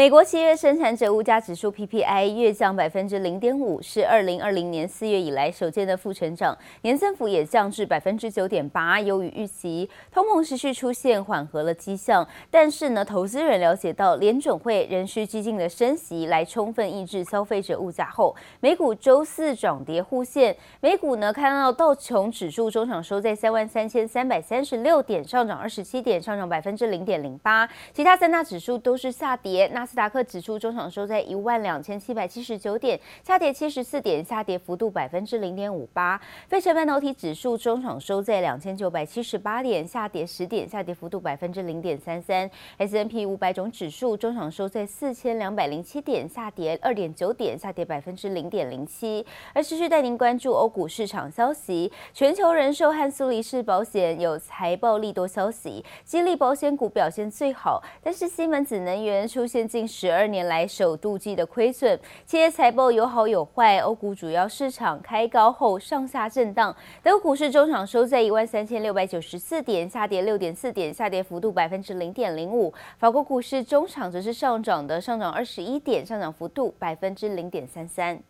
美国七月生产者物价指数 PPI 月降百分之零点五，是二零二零年四月以来首见的负成长，年增幅也降至百分之九点八，优于预期。通膨持续出现缓和了迹象，但是呢，投资人了解到联准会仍需激进的升息来充分抑制消费者物价后，美股周四涨跌互现。美股呢，看到道琼指数中场收在三万三千三百三十六点，上涨二十七点，上涨百分之零点零八。其他三大指数都是下跌，纳斯达克指数中场收在一万两千七百七十九点，下跌七十四点，下跌幅度百分之零点五八。费城半导体指数中场收在两千九百七十八点，下跌十点，下跌幅度百分之零点三三。S N P 五百种指数中场收在四千两百零七点，下跌二点九点，下跌百分之零点零七。而持续带您关注欧股市场消息，全球人寿和苏黎世保险有财报利多消息，激励保险股表现最好，但是西门子能源出现近十二年来首度记的亏损，企业财报有好有坏。欧股主要市场开高后上下震荡，德股市中场收在一万三千六百九十四点，下跌六点四点，下跌幅度百分之零点零五。法国股市中场则是上涨的，上涨二十一点，上涨幅度百分之零点三三。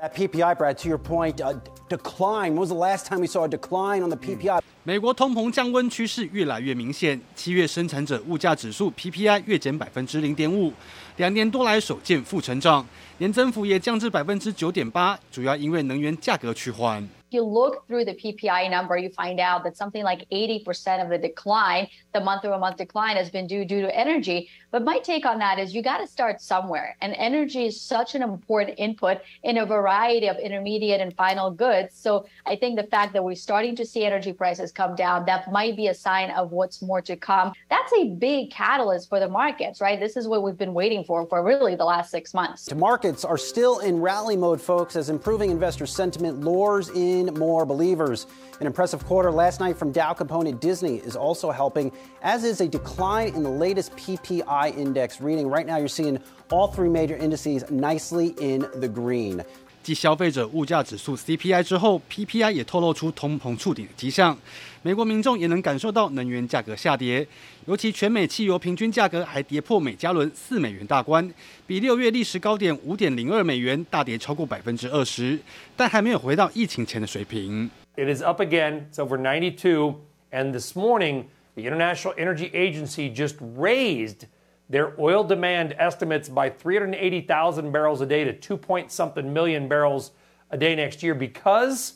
At PPI, Brad, to your point, a decline. When was the last time we saw a decline on the PPI? 美国通膨降温趋势越来越明显，七月生产者物价指数 PPI 月减百分之零点五，两年多来首见负成长，年增幅也降至百分之九点八，主要因为能源价格趋缓。If you look through the PPI number, you find out that something like 80% of the decline, the month-over-month decline, has been due due to energy. But my take on that is you got to start somewhere, and energy is such an important input in a variety of intermediate and final goods. So I think the fact that we're starting to see energy prices come down, that might be a sign of what's more to come. That's a big catalyst for the markets, right? This is what we've been waiting for for really the last six months. The markets are still in rally mode, folks, as improving investor sentiment lures in more believers. An impressive quarter last night from Dow component Disney is also helping, as is a decline in the latest PPI index reading. Right now, you're seeing all three major indices nicely in the green. 继消费者物价指数 CPI 之后，PPI 也透露出通膨触底的迹象。美国民众也能感受到能源价格下跌，尤其全美汽油平均价格还跌破每加仑四美元大关，比六月历史高点五点零二美元大跌超过百分之二十，但还没有回到疫情前的水平。It is up again. It's over ninety two, and this morning, the International Energy Agency just raised their oil demand estimates by 380,000 barrels a day to 2 point something million barrels a day next year because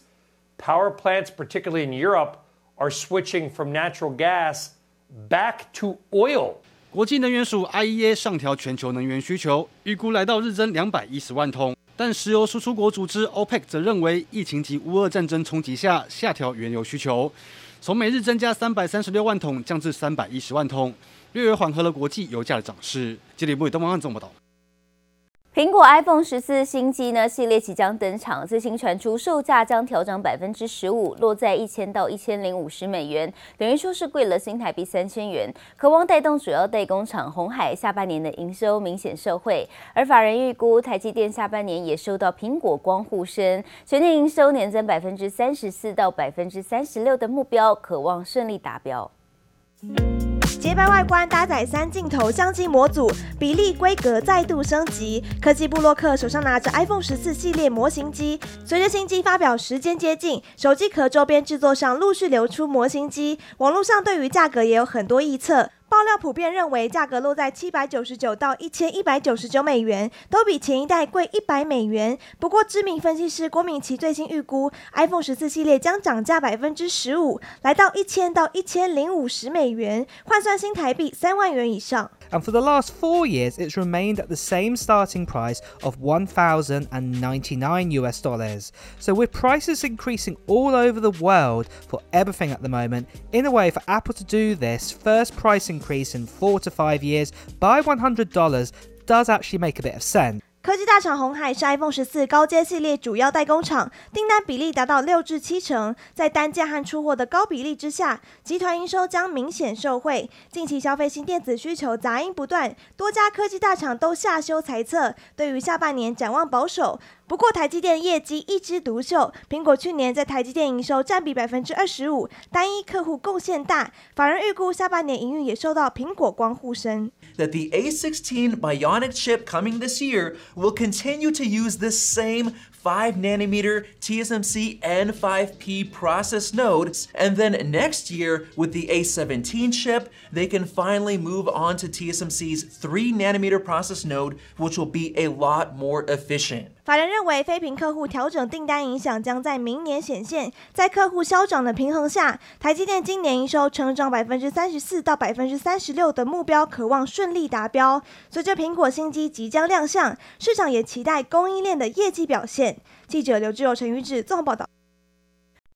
power plants, particularly in Europe, are switching from natural gas back to oil. 国际能源署 IEA 上调全球能源需求，预估来到日增两百一十万桶。但石油输出国组织 OPEC 则认为，疫情及乌俄战争冲击下，下调原油需求，从每日增加三百三十六万桶降至三百一十万桶。 略微缓和了国际油价的涨势。接力部东方案这么报道。苹果 iPhone 十四新机呢系列即将登场，最新传出售价将调涨百分之十五，落在一千到一千零五十美元，等于说是贵了新台币三千元，渴望带动主要代工厂红海下半年的营收明显受惠。而法人预估台积电下半年也受到苹果光护身，全年营收年增百分之三十四到百分之三十六的目标，渴望顺利达标。洁白外观搭载三镜头相机模组，比例规格再度升级。科技布洛克手上拿着 iPhone 十四系列模型机，随着新机发表时间接近，手机壳周边制作上陆续流出模型机，网络上对于价格也有很多预测。爆料普遍认为，价格落在七百九十九到一千一百九十九美元，都比前一代贵一百美元。不过，知名分析师郭明奇最新预估，iPhone 十四系列将涨价百分之十五，来到一千到一千零五十美元，换算新台币三万元以上。And for the last four years, it's remained at the same starting price of 1,099 US dollars. So with prices increasing all over the world for everything at the moment, in a way for Apple to do this first price increase in four to five years by $100 does actually make a bit of sense. 科技大厂红海是 iPhone 十四高阶系列主要代工厂，订单比例达到六至七成。在单价和出货的高比例之下，集团营收将明显受惠。近期消费性电子需求杂音不断，多家科技大厂都下修财测，对于下半年展望保守。不过，台积电业绩一枝独秀，苹果去年在台积电营收占比百分之二十五，单一客户贡献大。法人预估下半年营运也受到苹果光护身。That the A16 Bionic chip coming this year will continue to use this same 5 nanometer TSMC N5P process nodes, and then next year with the A17 chip, they can finally move on to TSMC's 3 nanometer process node, which will be a lot more efficient. 法人认为，非屏客户调整订单影响将在明年显现。在客户消长的平衡下，台积电今年营收成长百分之三十四到百分之三十六的目标，渴望顺利达标。随着苹果新机即将亮相，市场也期待供应链的业绩表现。记者刘志友、陈宇志综合报道。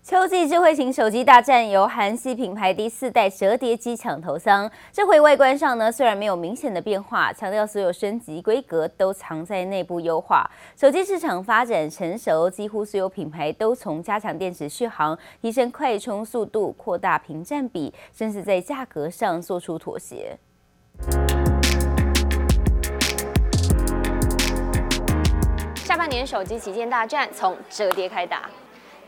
秋季智慧型手机大战由韩系品牌第四代折叠机抢头香。这回外观上呢，虽然没有明显的变化，强调所有升级规格都藏在内部优化。手机市场发展成熟，几乎所有品牌都从加强电池续航、提升快充速度、扩大屏占比，甚至在价格上做出妥协。下半年手机旗舰大战从折叠开打。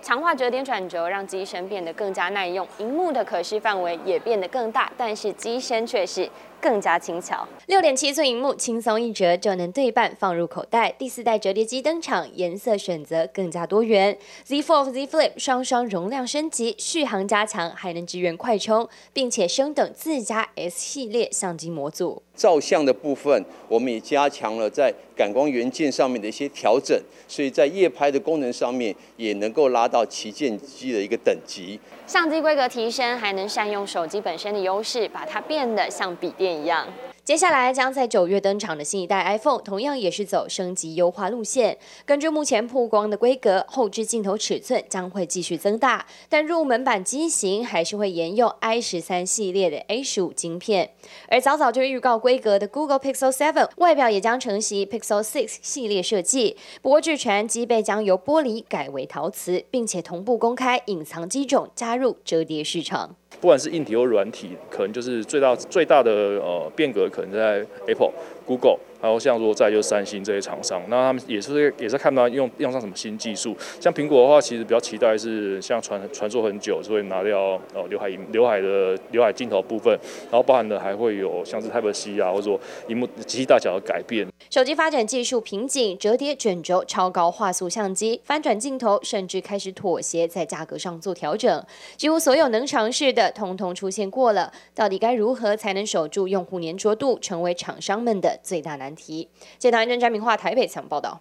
强化折叠转轴，让机身变得更加耐用，荧幕的可视范围也变得更大，但是机身却是。更加轻巧，六点七寸荧幕轻松一折就能对半放入口袋。第四代折叠机登场，颜色选择更加多元。Z Fold、Z Flip 双双容量升级，续航加强，还能支援快充，并且升等自家 S 系列相机模组。照相的部分，我们也加强了在感光元件上面的一些调整，所以在夜拍的功能上面也能够拉到旗舰机的一个等级。相机规格提升，还能善用手机本身的优势，把它变得像笔电一样。接下来将在九月登场的新一代 iPhone，同样也是走升级优化路线。根据目前曝光的规格，后置镜头尺寸将会继续增大，但入门版机型还是会沿用 i 十三系列的 A 十五晶片。而早早就预告规格的 Google Pixel 7，外表也将承袭 Pixel 6系列设计。不过据传机背将由玻璃改为陶瓷，并且同步公开隐藏机种，加入折叠市场。不管是硬体或软体，可能就是最大最大的呃变革，可能在 Apple、Google。还有像说在就是三星这些厂商，那他们也是也是看不到用用上什么新技术。像苹果的话，其实比较期待是像传传说很久，就会拿掉呃刘海刘海的刘海镜头部分，然后包含的还会有像是 Type C 啊，或者说荧幕机器大小的改变。手机发展技术瓶颈，折叠卷轴、超高画素相机、翻转镜头，甚至开始妥协在价格上做调整。几乎所有能尝试的，通通出现过了。到底该如何才能守住用户粘着度，成为厂商们的最大难题。接台湾张明化台北强报道。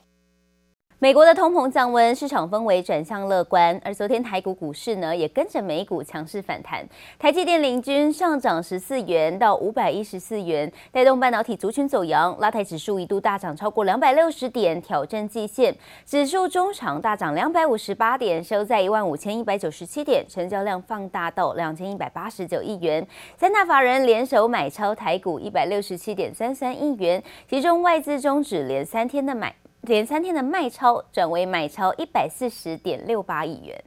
美国的通膨降温，市场氛围转向乐观，而昨天台股股市呢也跟着美股强势反弹，台积电领军上涨十四元到五百一十四元，带动半导体族群走扬，拉抬指数一度大涨超过两百六十点，挑战季线，指数中场大涨两百五十八点，收在一万五千一百九十七点，成交量放大到两千一百八十九亿元，三大法人联手买超台股一百六十七点三三亿元，其中外资终止连三天的买。连三天的卖超转为买超一百四十点六八亿元。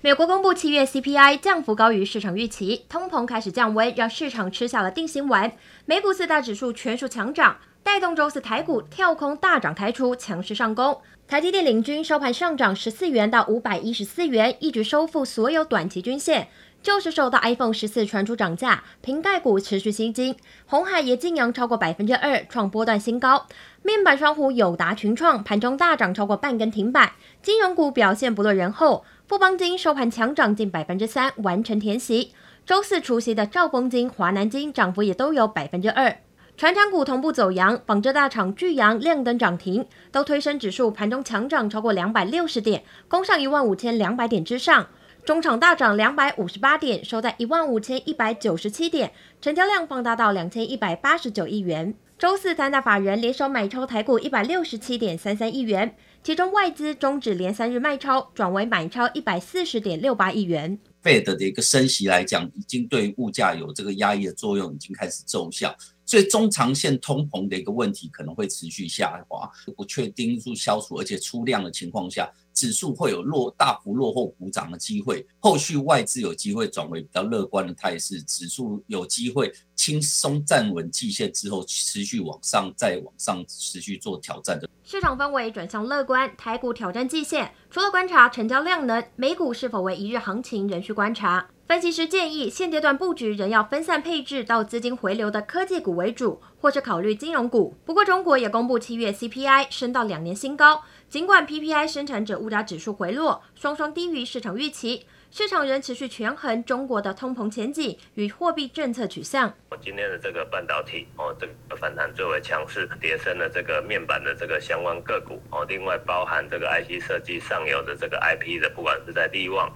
美国公布七月 CPI 降幅高于市场预期，通膨开始降温，让市场吃下了定心丸。美股四大指数全数强涨，带动周四台股跳空大涨开出，强势上攻。台积电领军收盘上涨十四元到五百一十四元，一举收复所有短期均线。就是受到 iPhone 十四传出涨价，瓶盖股持续吸金，红海也劲扬超过百分之二，创波段新高。面板双虎友达、群创盘中大涨超过半根停板，金融股表现不落人后，富邦金收盘强涨近百分之三，完成填息。周四除息的兆丰金、华南金涨幅也都有百分之二。传产股同步走阳，纺织大厂聚阳亮灯涨停，都推升指数盘中强涨超过两百六十点，攻上一万五千两百点之上。中场大涨两百五十八点，收在一万五千一百九十七点，成交量放大到两千一百八十九亿元。周四三大法人联手买超台股一百六十七点三三亿元，其中外资终止连三日卖超，转为买超一百四十点六八亿元。Fed 的一个升息来讲，已经对物价有这个压抑的作用，已经开始奏效。所以中长线通膨的一个问题可能会持续下滑，不确定因素消除，而且出量的情况下，指数会有落大幅落后补涨的机会。后续外资有机会转为比较乐观的态势，指数有机会轻松站稳季线之后，持续往上，再往上持续做挑战的。市场氛围转向乐观，台股挑战季线，除了观察成交量能，美股是否为一日行情，仍需观察。分析师建议，现阶段布局仍要分散配置到资金回流的科技股为主，或是考虑金融股。不过，中国也公布七月 CPI 升到两年新高，尽管 PPI 生产者物价指数回落，双双低于市场预期，市场仍持续权衡中国的通膨前景与货币政策取向。我今天的这个半导体哦，这个反弹最为强势，跌升了这个面板的这个相关个股哦，另外包含这个 IC 设计上游的这个 IP 的，不管是在利旺。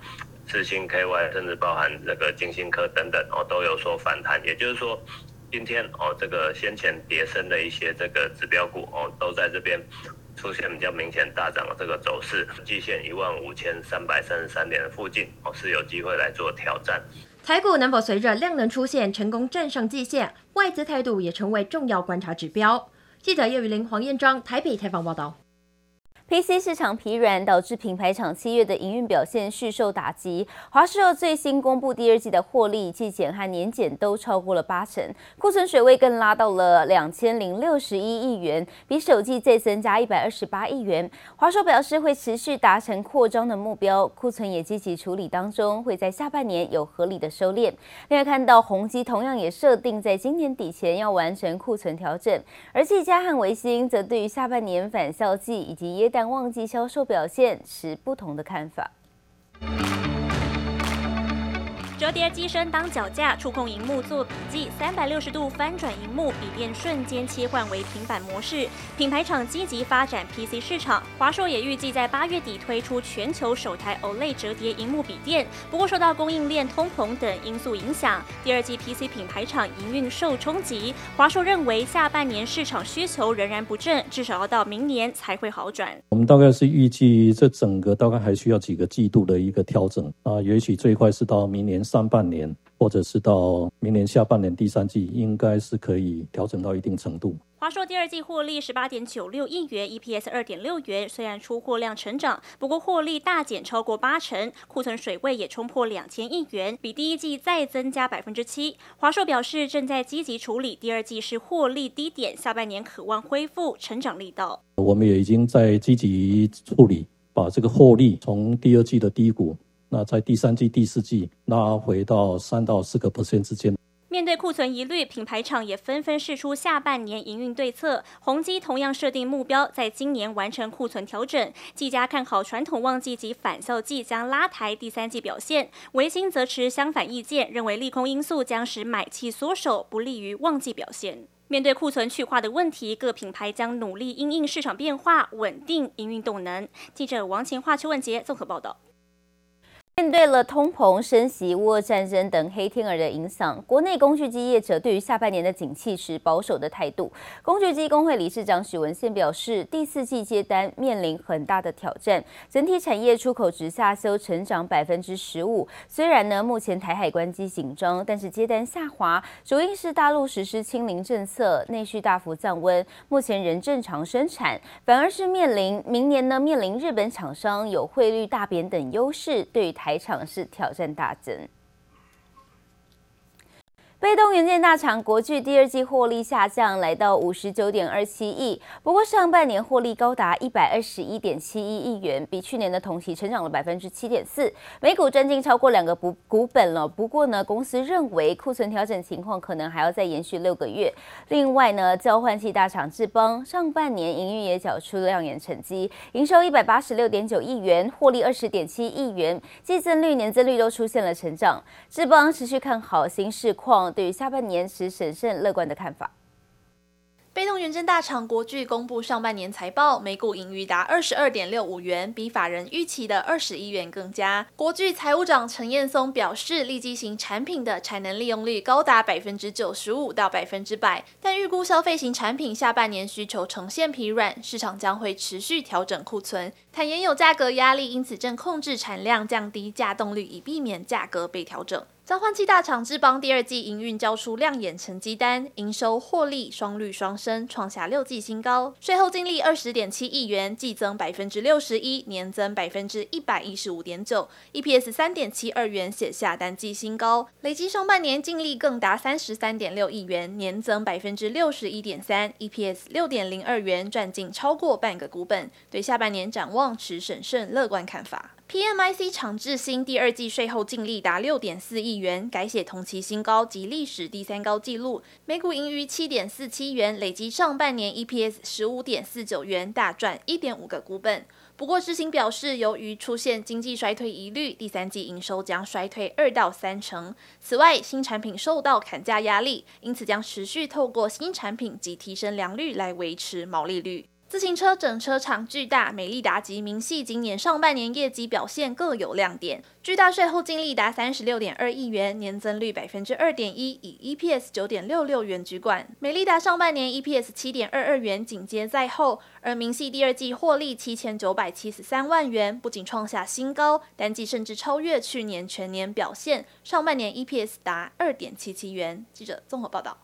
世芯 KY，甚至包含这个晶心科等等哦，都有所反弹。也就是说，今天哦，这个先前跌深的一些这个指标股哦，都在这边出现比较明显大涨的这个走势。季线一万五千三百三十三点附近哦，是有机会来做挑战。台股能否随着量能出现成功站上季线？外资态度也成为重要观察指标。记者叶宇玲、黄彦章台北采访报道。PC 市场疲软，导致品牌厂七月的营运表现续受打击。华硕最新公布第二季的获利，季减和年减都超过了八成，库存水位更拉到了两千零六十一亿元，比首季再增加一百二十八亿元。华硕表示会持续达成扩张的目标，库存也积极处理当中，会在下半年有合理的收敛。另外看到宏碁同样也设定在今年底前要完成库存调整，而技嘉和微星则对于下半年返校季以及耶但旺季销售表现持不同的看法。折叠机身当脚架，触控荧幕做笔记，三百六十度翻转荧幕，笔电瞬间切换为平板模式。品牌厂积极发展 PC 市场，华硕也预计在八月底推出全球首台 OLED 折叠荧幕笔电。不过受到供应链通膨等因素影响，第二季 PC 品牌厂营运受冲击。华硕认为下半年市场需求仍然不振，至少要到明年才会好转。我们大概是预计这整个大概还需要几个季度的一个调整啊，也许最快是到明年。上半年，或者是到明年下半年第三季，应该是可以调整到一定程度。华硕第二季获利十八点九六亿元，EPS 二点六元。虽然出货量成长，不过获利大减超过八成，库存水位也冲破两千亿元，比第一季再增加百分之七。华硕表示正在积极处理第二季是获利低点，下半年渴望恢复成长力道。我们也已经在积极处理，把这个获利从第二季的低谷。那在第三季、第四季拉回到三到四个 percent 之间。面对库存疑虑，品牌厂也纷纷试出下半年营运对策。宏基同样设定目标，在今年完成库存调整。技嘉看好传统旺季及返校季将拉抬第三季表现。维新则持相反意见，认为利空因素将使买气缩手，不利于旺季表现。面对库存去化的问题，各品牌将努力因应市场变化，稳定营运动能。记者王晴华、邱文杰综合报道。面对了通膨、升息、乌俄战争等黑天鹅的影响，国内工具机业者对于下半年的景气持保守的态度。工具机工会理事长许文宪表示，第四季接单面临很大的挑战，整体产业出口值下修成长百分之十五。虽然呢，目前台海关机紧张，但是接单下滑，主因是大陆实施清零政策，内需大幅降温，目前仍正常生产，反而是面临明年呢，面临日本厂商有汇率大贬等优势，对于台。台厂是挑战大增。被动元件大厂国巨第二季获利下降，来到五十九点二七亿。不过上半年获利高达一百二十一点七一亿元，比去年的同期成长了百分之七点四，每股赚进超过两个股股本了。不过呢，公司认为库存调整情况可能还要再延续六个月。另外呢，交换器大厂智邦上半年营运也缴出亮眼成绩，营收一百八十六点九亿元，获利二十点七亿元，季增率、年增率都出现了成长。智邦持续看好新市况。对于下半年持审慎乐观的看法。被动元件大厂国巨公布上半年财报，每股盈余达二十二点六五元，比法人预期的二十一元更佳。国巨财务长陈彦松表示，利基型产品的产能利用率高达百分之九十五到百分之百，但预估消费型产品下半年需求呈现疲软，市场将会持续调整库存。坦言有价格压力，因此正控制产量，降低价动率，以避免价格被调整。交换器大厂智邦第二季营运交出亮眼成绩单，营收获利双率双升，创下六季新高。税后净利二十点七亿元，季增百分之六十一，年增百分之一百一十五点九，EPS 三点七二元，写下单季新高。累计上半年净利更达三十三点六亿元，年增百分之六十一点三，EPS 六点零二元，赚进超过半个股本。对下半年展望持审慎乐观看法。PMIC 厂智新第二季税后净利达六点四亿元，改写同期新高及历史第三高纪录，每股盈余七点四七元，累积上半年 EPS 十五点四九元，大赚一点五个股本。不过智新表示，由于出现经济衰退疑虑，第三季营收将衰退二到三成。此外，新产品受到砍价压力，因此将持续透过新产品及提升良率来维持毛利率。自行车整车厂巨大、美利达及明细今年上半年业绩表现各有亮点。巨大税后净利达三十六点二亿元，年增率百分之二点一，以 EPS 九点六六元居冠。美利达上半年 EPS 七点二二元，紧接在后。而明细第二季获利七千九百七十三万元，不仅创下新高，单季甚至超越去年全年表现。上半年 EPS 达二点七七元。记者综合报道。